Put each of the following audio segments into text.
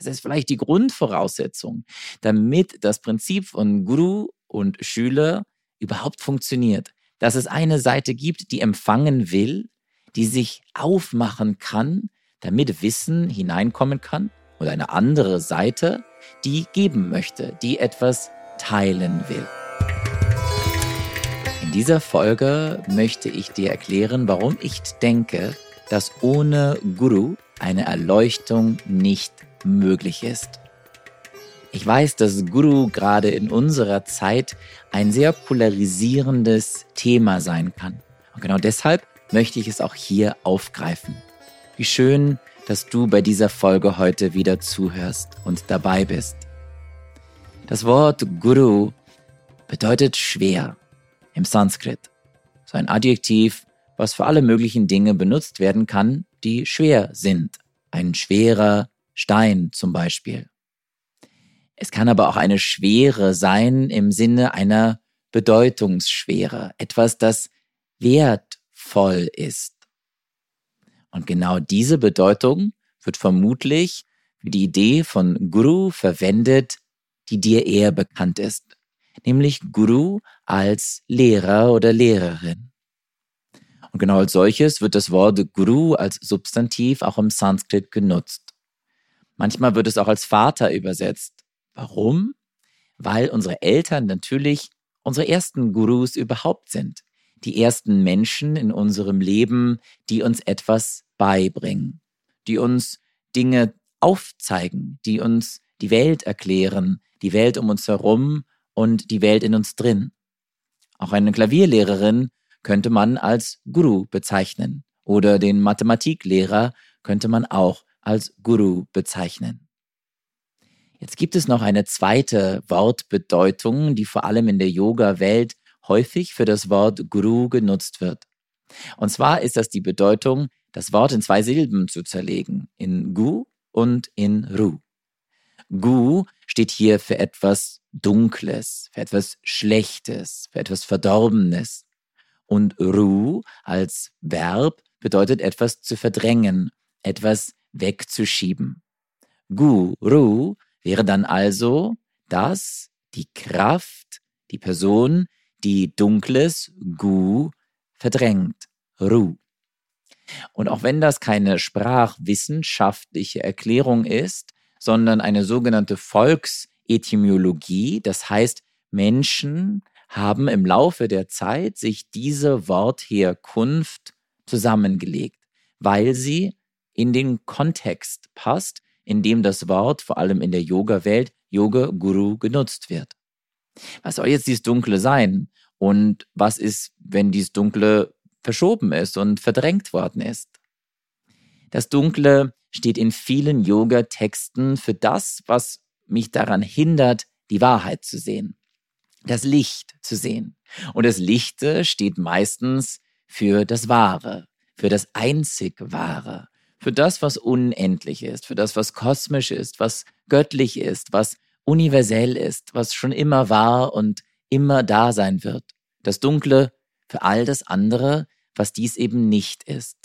Das ist vielleicht die Grundvoraussetzung, damit das Prinzip von Guru und Schüler überhaupt funktioniert. Dass es eine Seite gibt, die empfangen will, die sich aufmachen kann, damit Wissen hineinkommen kann, oder eine andere Seite, die geben möchte, die etwas teilen will. In dieser Folge möchte ich dir erklären, warum ich denke, dass ohne Guru eine Erleuchtung nicht möglich ist. Ich weiß, dass Guru gerade in unserer Zeit ein sehr polarisierendes Thema sein kann. Und genau deshalb möchte ich es auch hier aufgreifen. Wie schön, dass du bei dieser Folge heute wieder zuhörst und dabei bist. Das Wort Guru bedeutet schwer im Sanskrit. So ein Adjektiv, was für alle möglichen Dinge benutzt werden kann, die schwer sind. Ein schwerer Stein zum Beispiel. Es kann aber auch eine Schwere sein im Sinne einer Bedeutungsschwere, etwas, das wertvoll ist. Und genau diese Bedeutung wird vermutlich für die Idee von Guru verwendet, die dir eher bekannt ist, nämlich Guru als Lehrer oder Lehrerin. Und genau als solches wird das Wort Guru als Substantiv auch im Sanskrit genutzt. Manchmal wird es auch als Vater übersetzt. Warum? Weil unsere Eltern natürlich unsere ersten Gurus überhaupt sind. Die ersten Menschen in unserem Leben, die uns etwas beibringen, die uns Dinge aufzeigen, die uns die Welt erklären, die Welt um uns herum und die Welt in uns drin. Auch eine Klavierlehrerin könnte man als Guru bezeichnen oder den Mathematiklehrer könnte man auch als Guru bezeichnen. Jetzt gibt es noch eine zweite Wortbedeutung, die vor allem in der Yoga-Welt häufig für das Wort Guru genutzt wird. Und zwar ist das die Bedeutung, das Wort in zwei Silben zu zerlegen, in Gu und in Ru. Gu steht hier für etwas Dunkles, für etwas Schlechtes, für etwas Verdorbenes. Und Ru als Verb bedeutet etwas zu verdrängen, etwas wegzuschieben. Gu, Ru wäre dann also das, die Kraft, die Person, die Dunkles, Gu, verdrängt. Ru. Und auch wenn das keine sprachwissenschaftliche Erklärung ist, sondern eine sogenannte Volksetymologie, das heißt, Menschen haben im Laufe der Zeit sich diese Wortherkunft zusammengelegt, weil sie in den Kontext passt, in dem das Wort vor allem in der Yoga-Welt Yoga Guru genutzt wird. Was soll jetzt dieses Dunkle sein? Und was ist, wenn dieses Dunkle verschoben ist und verdrängt worden ist. Das Dunkle steht in vielen Yoga-Texten für das, was mich daran hindert, die Wahrheit zu sehen, das Licht zu sehen. Und das Lichte steht meistens für das Wahre, für das einzig Wahre, für das, was unendlich ist, für das, was kosmisch ist, was göttlich ist, was universell ist, was schon immer war und immer da sein wird. Das Dunkle für all das andere, was dies eben nicht ist.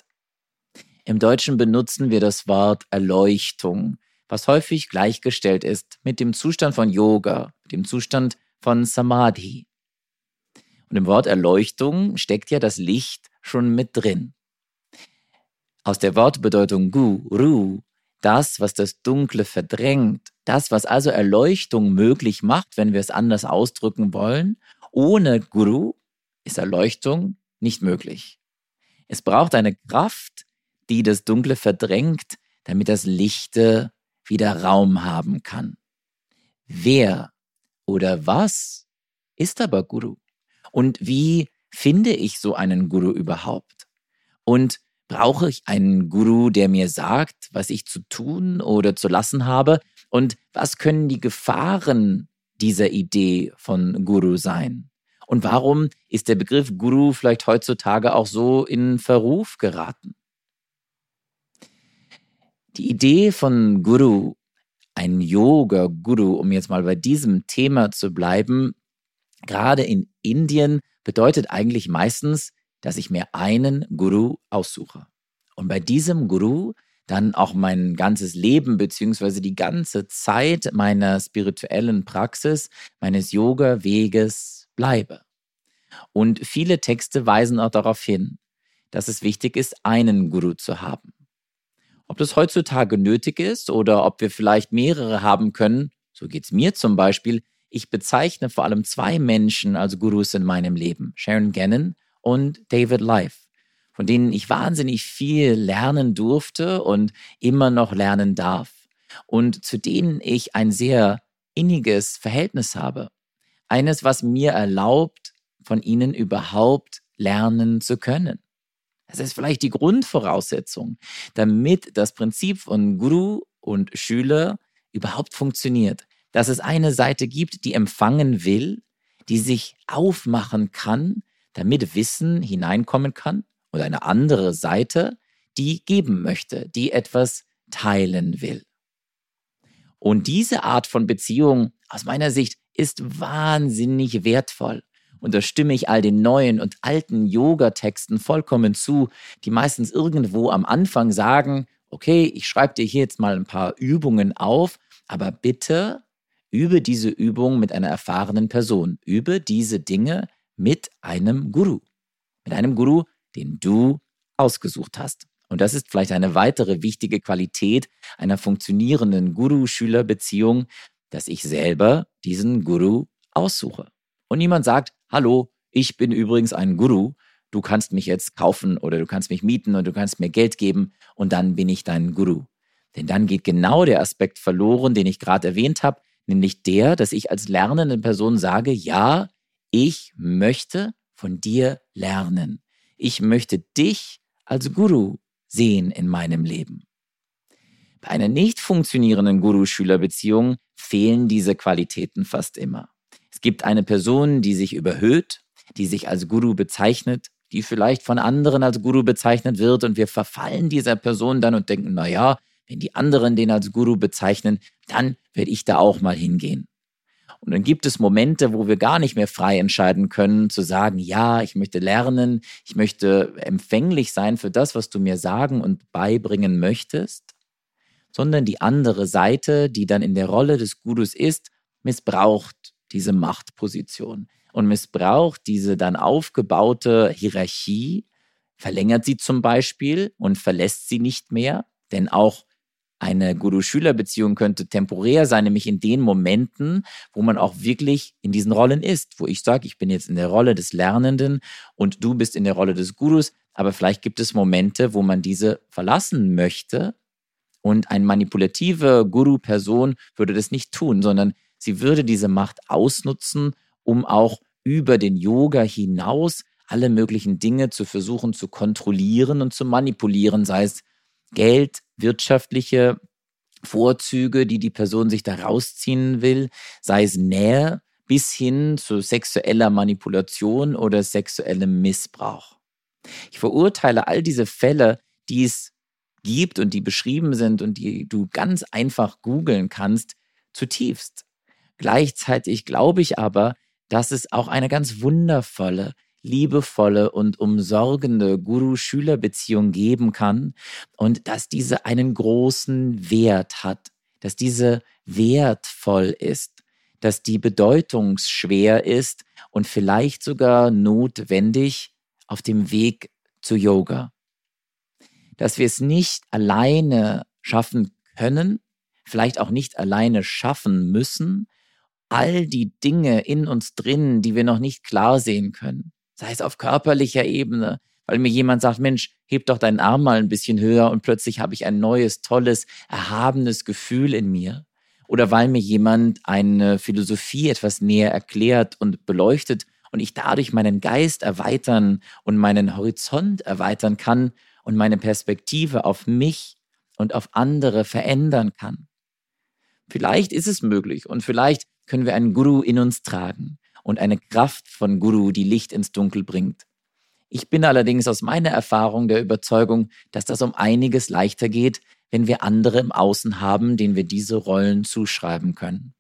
Im Deutschen benutzen wir das Wort Erleuchtung, was häufig gleichgestellt ist mit dem Zustand von Yoga, dem Zustand von Samadhi. Und im Wort Erleuchtung steckt ja das Licht schon mit drin. Aus der Wortbedeutung Guru, das, was das Dunkle verdrängt, das, was also Erleuchtung möglich macht, wenn wir es anders ausdrücken wollen, ohne Guru ist Erleuchtung nicht möglich. Es braucht eine Kraft, die das Dunkle verdrängt, damit das Lichte wieder Raum haben kann. Wer oder was ist aber Guru? Und wie finde ich so einen Guru überhaupt? Und brauche ich einen Guru, der mir sagt, was ich zu tun oder zu lassen habe? Und was können die Gefahren dieser Idee von Guru sein? Und warum ist der Begriff Guru vielleicht heutzutage auch so in Verruf geraten? Die Idee von Guru, ein Yoga-Guru, um jetzt mal bei diesem Thema zu bleiben, gerade in Indien bedeutet eigentlich meistens, dass ich mir einen Guru aussuche. Und bei diesem Guru, dann auch mein ganzes Leben beziehungsweise die ganze Zeit meiner spirituellen Praxis, meines Yoga-Weges bleibe. Und viele Texte weisen auch darauf hin, dass es wichtig ist, einen Guru zu haben. Ob das heutzutage nötig ist oder ob wir vielleicht mehrere haben können, so geht's mir zum Beispiel. Ich bezeichne vor allem zwei Menschen als Gurus in meinem Leben, Sharon Gannon und David Life, von denen ich wahnsinnig viel lernen durfte und immer noch lernen darf und zu denen ich ein sehr inniges Verhältnis habe. Eines, was mir erlaubt, von ihnen überhaupt lernen zu können. Das ist vielleicht die Grundvoraussetzung, damit das Prinzip von Guru und Schüler überhaupt funktioniert. Dass es eine Seite gibt, die empfangen will, die sich aufmachen kann, damit Wissen hineinkommen kann, und eine andere Seite, die geben möchte, die etwas teilen will. Und diese Art von Beziehung aus meiner Sicht ist wahnsinnig wertvoll. Und da stimme ich all den neuen und alten Yoga-Texten vollkommen zu, die meistens irgendwo am Anfang sagen, okay, ich schreibe dir hier jetzt mal ein paar Übungen auf, aber bitte übe diese Übung mit einer erfahrenen Person. Übe diese Dinge mit einem Guru. Mit einem Guru, den du ausgesucht hast. Und das ist vielleicht eine weitere wichtige Qualität einer funktionierenden Guru-Schüler-Beziehung, dass ich selber diesen Guru aussuche. Und niemand sagt, hallo, ich bin übrigens ein Guru, du kannst mich jetzt kaufen oder du kannst mich mieten oder du kannst mir Geld geben und dann bin ich dein Guru. Denn dann geht genau der Aspekt verloren, den ich gerade erwähnt habe, nämlich der, dass ich als lernende Person sage, ja, ich möchte von dir lernen. Ich möchte dich als Guru sehen in meinem Leben. Bei einer nicht funktionierenden Guru-Schüler-Beziehung fehlen diese Qualitäten fast immer. Es gibt eine Person, die sich überhöht, die sich als Guru bezeichnet, die vielleicht von anderen als Guru bezeichnet wird und wir verfallen dieser Person dann und denken, na ja, wenn die anderen den als Guru bezeichnen, dann werde ich da auch mal hingehen. Und dann gibt es Momente, wo wir gar nicht mehr frei entscheiden können, zu sagen, ja, ich möchte lernen, ich möchte empfänglich sein für das, was du mir sagen und beibringen möchtest, sondern die andere Seite, die dann in der Rolle des Gurus ist, missbraucht diese Machtposition und missbraucht diese dann aufgebaute Hierarchie, verlängert sie zum Beispiel und verlässt sie nicht mehr, denn auch eine Guru-Schüler-Beziehung könnte temporär sein, nämlich in den Momenten, wo man auch wirklich in diesen Rollen ist, wo ich sage, ich bin jetzt in der Rolle des Lernenden und du bist in der Rolle des Gurus, aber vielleicht gibt es Momente, wo man diese verlassen möchte und eine manipulative Guru-Person würde das nicht tun, sondern sie würde diese Macht ausnutzen, um auch über den Yoga hinaus alle möglichen Dinge zu versuchen zu kontrollieren und zu manipulieren, sei es Geld, wirtschaftliche Vorzüge, die die Person sich da rausziehen will, sei es Nähe bis hin zu sexueller Manipulation oder sexuellem Missbrauch. Ich verurteile all diese Fälle, die es gibt und die beschrieben sind und die du ganz einfach googeln kannst, zutiefst. Gleichzeitig glaube ich aber, dass es auch eine ganz wundervolle, liebevolle und umsorgende Guru-Schüler-Beziehung geben kann und dass diese einen großen Wert hat, dass diese wertvoll ist, dass die bedeutungsschwer ist und vielleicht sogar notwendig auf dem Weg zu Yoga. Dass wir es nicht alleine schaffen können, vielleicht auch nicht alleine schaffen müssen, all die Dinge in uns drin, die wir noch nicht klar sehen können sei es auf körperlicher Ebene, weil mir jemand sagt, Mensch, heb doch deinen Arm mal ein bisschen höher und plötzlich habe ich ein neues, tolles, erhabenes Gefühl in mir. Oder weil mir jemand eine Philosophie etwas näher erklärt und beleuchtet und ich dadurch meinen Geist erweitern und meinen Horizont erweitern kann und meine Perspektive auf mich und auf andere verändern kann. Vielleicht ist es möglich und vielleicht können wir einen Guru in uns tragen und eine Kraft von Guru, die Licht ins Dunkel bringt. Ich bin allerdings aus meiner Erfahrung der Überzeugung, dass das um einiges leichter geht, wenn wir andere im Außen haben, denen wir diese Rollen zuschreiben können.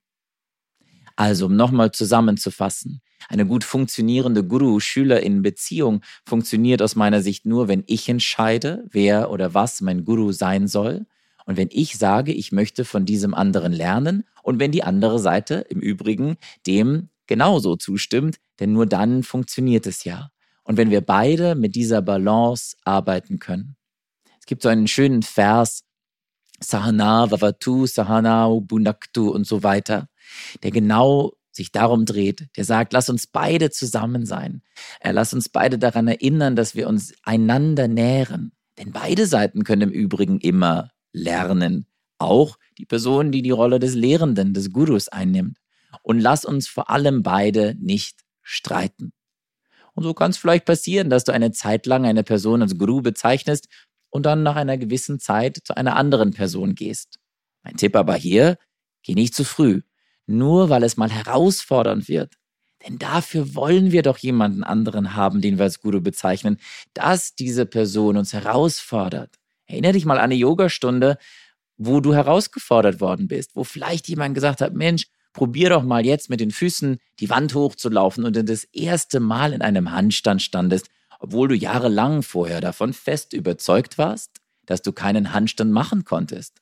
Also, um nochmal zusammenzufassen. Eine gut funktionierende Guru-Schüler-in-Beziehung funktioniert aus meiner Sicht nur, wenn ich entscheide, wer oder was mein Guru sein soll. Und wenn ich sage, ich möchte von diesem anderen lernen und wenn die andere Seite im Übrigen dem genauso zustimmt, denn nur dann funktioniert es ja. Und wenn wir beide mit dieser Balance arbeiten können. Es gibt so einen schönen Vers, Sahana, Vavatu, Sahana, Bunaktu und so weiter, der genau sich darum dreht, der sagt, lass uns beide zusammen sein. Er lass uns beide daran erinnern, dass wir uns einander nähren. Denn beide Seiten können im Übrigen immer lernen. Auch die Person, die die Rolle des Lehrenden, des Gurus einnimmt. Und lass uns vor allem beide nicht streiten. Und so kann es vielleicht passieren, dass du eine Zeit lang eine Person als Guru bezeichnest und dann nach einer gewissen Zeit zu einer anderen Person gehst. Mein Tipp aber hier, geh nicht zu früh nur weil es mal herausfordernd wird. Denn dafür wollen wir doch jemanden anderen haben, den wir als Guru bezeichnen, dass diese Person uns herausfordert. Erinnere dich mal an eine Yogastunde, wo du herausgefordert worden bist, wo vielleicht jemand gesagt hat, Mensch, probier doch mal jetzt mit den Füßen die Wand hochzulaufen und dann das erste Mal in einem Handstand standest, obwohl du jahrelang vorher davon fest überzeugt warst, dass du keinen Handstand machen konntest.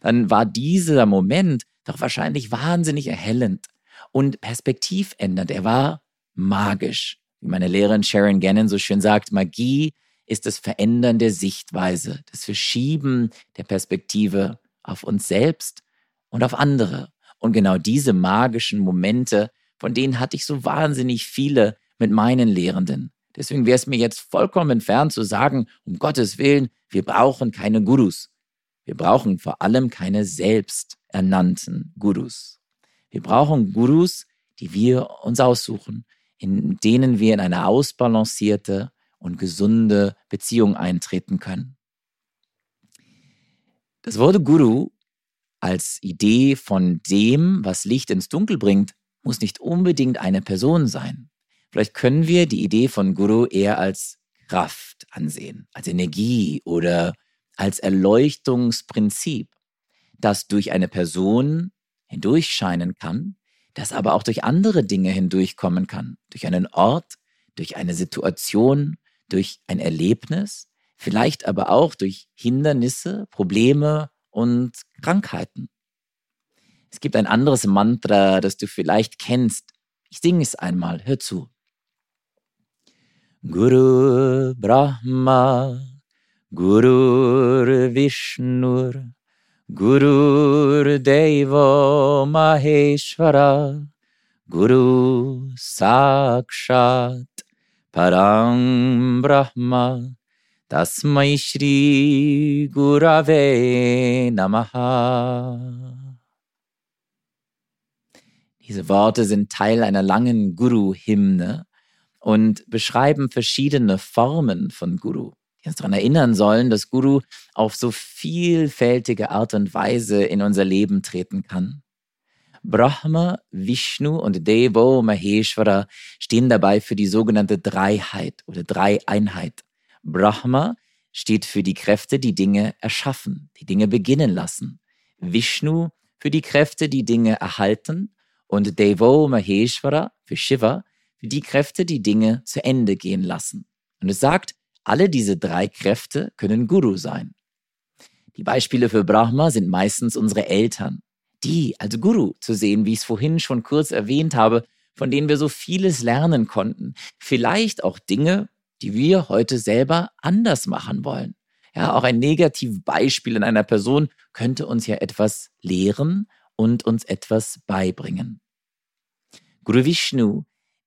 Dann war dieser Moment doch wahrscheinlich wahnsinnig erhellend und perspektivändernd. Er war magisch. Wie meine Lehrerin Sharon Gannon so schön sagt, Magie ist das Verändern der Sichtweise, das Verschieben der Perspektive auf uns selbst und auf andere. Und genau diese magischen Momente, von denen hatte ich so wahnsinnig viele mit meinen Lehrenden. Deswegen wäre es mir jetzt vollkommen entfernt zu sagen, um Gottes Willen, wir brauchen keine Gurus. Wir brauchen vor allem keine selbsternannten Gurus. Wir brauchen Gurus, die wir uns aussuchen, in denen wir in eine ausbalancierte und gesunde Beziehung eintreten können. Das Wort Guru als Idee von dem, was Licht ins Dunkel bringt, muss nicht unbedingt eine Person sein. Vielleicht können wir die Idee von Guru eher als Kraft ansehen, als Energie oder als Erleuchtungsprinzip, das durch eine Person hindurchscheinen kann, das aber auch durch andere Dinge hindurchkommen kann, durch einen Ort, durch eine Situation, durch ein Erlebnis, vielleicht aber auch durch Hindernisse, Probleme und Krankheiten. Es gibt ein anderes Mantra, das du vielleicht kennst. Ich singe es einmal, hör zu. Guru Brahma Gurur Vishnur, Gurur Deva Maheshwara, Guru Sakshat Param Brahma, Tasmai Shri Gurave Namaha. Diese Worte sind Teil einer langen Guru-Hymne und beschreiben verschiedene Formen von Guru die uns daran erinnern sollen, dass Guru auf so vielfältige Art und Weise in unser Leben treten kann. Brahma, Vishnu und Devo Maheshwara stehen dabei für die sogenannte Dreiheit oder Dreieinheit. Brahma steht für die Kräfte, die Dinge erschaffen, die Dinge beginnen lassen. Vishnu für die Kräfte, die Dinge erhalten und Devo Maheshwara für Shiva für die Kräfte, die Dinge zu Ende gehen lassen. Und es sagt, alle diese drei Kräfte können Guru sein. Die Beispiele für Brahma sind meistens unsere Eltern. Die als Guru zu sehen, wie ich es vorhin schon kurz erwähnt habe, von denen wir so vieles lernen konnten. Vielleicht auch Dinge, die wir heute selber anders machen wollen. Ja, auch ein Negativbeispiel in einer Person könnte uns ja etwas lehren und uns etwas beibringen. Guru Vishnu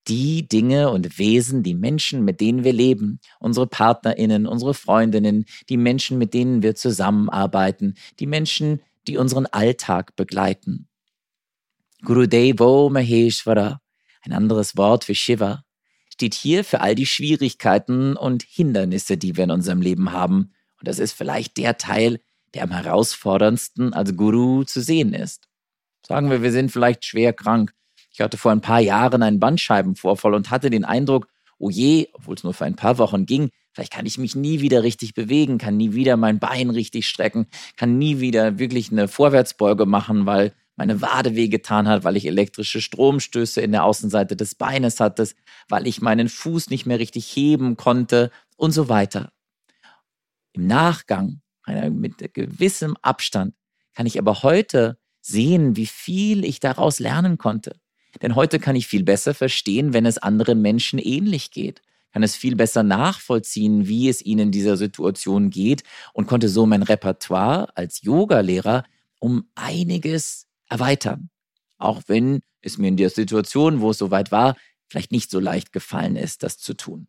die Dinge und Wesen, die Menschen, mit denen wir leben, unsere Partnerinnen, unsere Freundinnen, die Menschen, mit denen wir zusammenarbeiten, die Menschen, die unseren Alltag begleiten. Gurudevo Maheshwara, ein anderes Wort für Shiva, steht hier für all die Schwierigkeiten und Hindernisse, die wir in unserem Leben haben. Und das ist vielleicht der Teil, der am herausforderndsten als Guru zu sehen ist. Sagen wir, wir sind vielleicht schwer krank ich hatte vor ein paar Jahren einen Bandscheibenvorfall und hatte den Eindruck, oh je, obwohl es nur für ein paar Wochen ging, vielleicht kann ich mich nie wieder richtig bewegen, kann nie wieder mein Bein richtig strecken, kann nie wieder wirklich eine Vorwärtsbeuge machen, weil meine Wade wehgetan hat, weil ich elektrische Stromstöße in der Außenseite des Beines hatte, weil ich meinen Fuß nicht mehr richtig heben konnte und so weiter. Im Nachgang, mit gewissem Abstand, kann ich aber heute sehen, wie viel ich daraus lernen konnte. Denn heute kann ich viel besser verstehen, wenn es anderen Menschen ähnlich geht, kann es viel besser nachvollziehen, wie es ihnen in dieser Situation geht und konnte so mein Repertoire als Yogalehrer um einiges erweitern. Auch wenn es mir in der Situation, wo es soweit war, vielleicht nicht so leicht gefallen ist, das zu tun.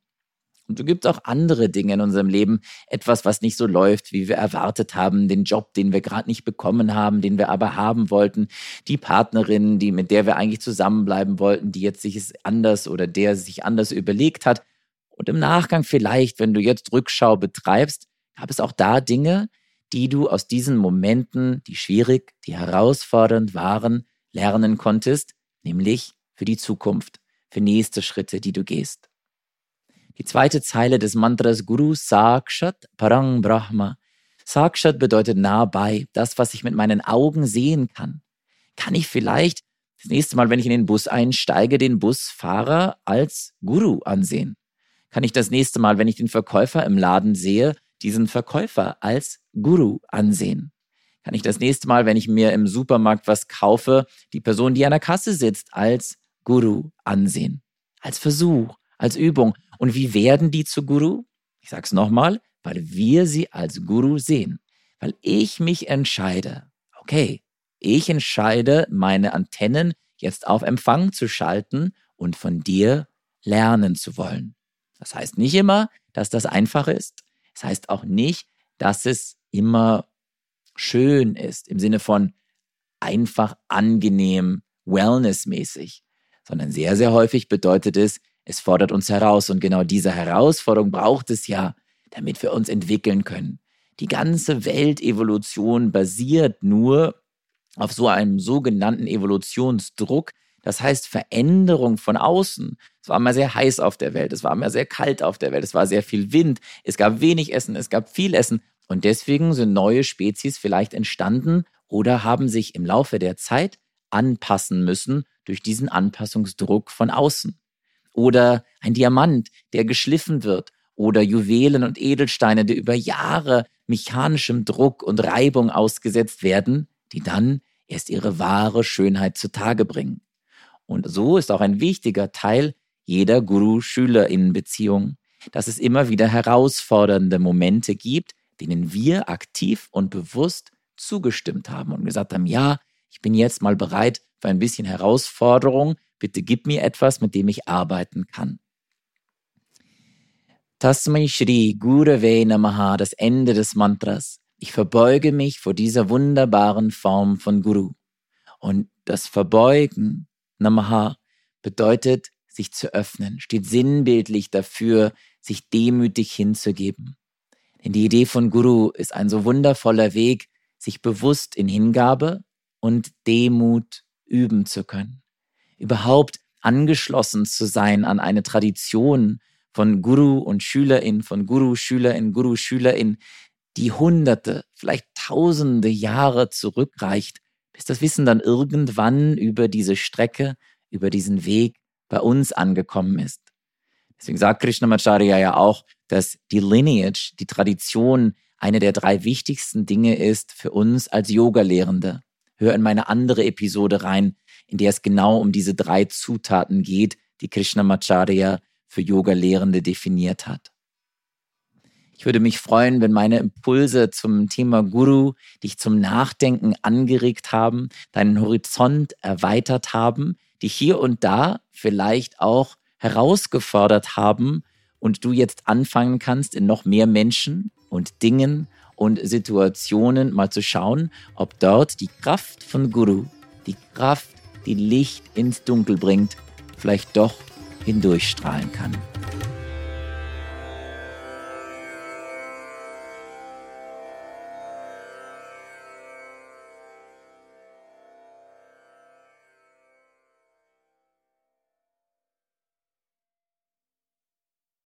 Und es gibt auch andere Dinge in unserem Leben, etwas, was nicht so läuft, wie wir erwartet haben, den Job, den wir gerade nicht bekommen haben, den wir aber haben wollten, die Partnerin, die mit der wir eigentlich zusammenbleiben wollten, die jetzt sich es anders oder der sich anders überlegt hat. Und im Nachgang vielleicht, wenn du jetzt Rückschau betreibst, gab es auch da Dinge, die du aus diesen Momenten, die schwierig, die herausfordernd waren, lernen konntest, nämlich für die Zukunft, für nächste Schritte, die du gehst. Die zweite Zeile des Mantras Guru Sakshat Parang Brahma. Sakshat bedeutet nah bei, das, was ich mit meinen Augen sehen kann. Kann ich vielleicht das nächste Mal, wenn ich in den Bus einsteige, den Busfahrer als Guru ansehen? Kann ich das nächste Mal, wenn ich den Verkäufer im Laden sehe, diesen Verkäufer als Guru ansehen? Kann ich das nächste Mal, wenn ich mir im Supermarkt was kaufe, die Person, die an der Kasse sitzt, als Guru ansehen? Als Versuch, als Übung. Und wie werden die zu Guru? Ich sage es nochmal, weil wir sie als Guru sehen. Weil ich mich entscheide, okay, ich entscheide, meine Antennen jetzt auf Empfang zu schalten und von dir lernen zu wollen. Das heißt nicht immer, dass das einfach ist. Das heißt auch nicht, dass es immer schön ist, im Sinne von einfach angenehm, wellnessmäßig, sondern sehr, sehr häufig bedeutet es, es fordert uns heraus und genau diese Herausforderung braucht es ja, damit wir uns entwickeln können. Die ganze Weltevolution basiert nur auf so einem sogenannten Evolutionsdruck, das heißt Veränderung von außen. Es war immer sehr heiß auf der Welt, es war immer sehr kalt auf der Welt, es war sehr viel Wind, es gab wenig Essen, es gab viel Essen. Und deswegen sind neue Spezies vielleicht entstanden oder haben sich im Laufe der Zeit anpassen müssen durch diesen Anpassungsdruck von außen. Oder ein Diamant, der geschliffen wird. Oder Juwelen und Edelsteine, die über Jahre mechanischem Druck und Reibung ausgesetzt werden, die dann erst ihre wahre Schönheit zutage bringen. Und so ist auch ein wichtiger Teil jeder Guru-Schüler-Innen-Beziehung, dass es immer wieder herausfordernde Momente gibt, denen wir aktiv und bewusst zugestimmt haben und gesagt haben, ja, ich bin jetzt mal bereit für ein bisschen Herausforderung, Bitte gib mir etwas, mit dem ich arbeiten kann. Tasmai Shri Gurave Namaha, das Ende des Mantras. Ich verbeuge mich vor dieser wunderbaren Form von Guru. Und das Verbeugen, Namaha, bedeutet, sich zu öffnen, steht sinnbildlich dafür, sich demütig hinzugeben. Denn die Idee von Guru ist ein so wundervoller Weg, sich bewusst in Hingabe und Demut üben zu können überhaupt angeschlossen zu sein an eine Tradition von Guru und Schülerin, von Guru, Schülerin, Guru, Schülerin, die hunderte, vielleicht tausende Jahre zurückreicht, bis das Wissen dann irgendwann über diese Strecke, über diesen Weg bei uns angekommen ist. Deswegen sagt Krishnamacharya ja auch, dass die Lineage, die Tradition, eine der drei wichtigsten Dinge ist für uns als Yoga-Lehrende. Hör in meine andere Episode rein, in der es genau um diese drei Zutaten geht, die Krishnamacharya für Yoga-Lehrende definiert hat. Ich würde mich freuen, wenn meine Impulse zum Thema Guru dich zum Nachdenken angeregt haben, deinen Horizont erweitert haben, dich hier und da vielleicht auch herausgefordert haben und du jetzt anfangen kannst, in noch mehr Menschen und Dingen und Situationen mal zu schauen, ob dort die Kraft von Guru, die Kraft die Licht ins Dunkel bringt, vielleicht doch hindurchstrahlen kann.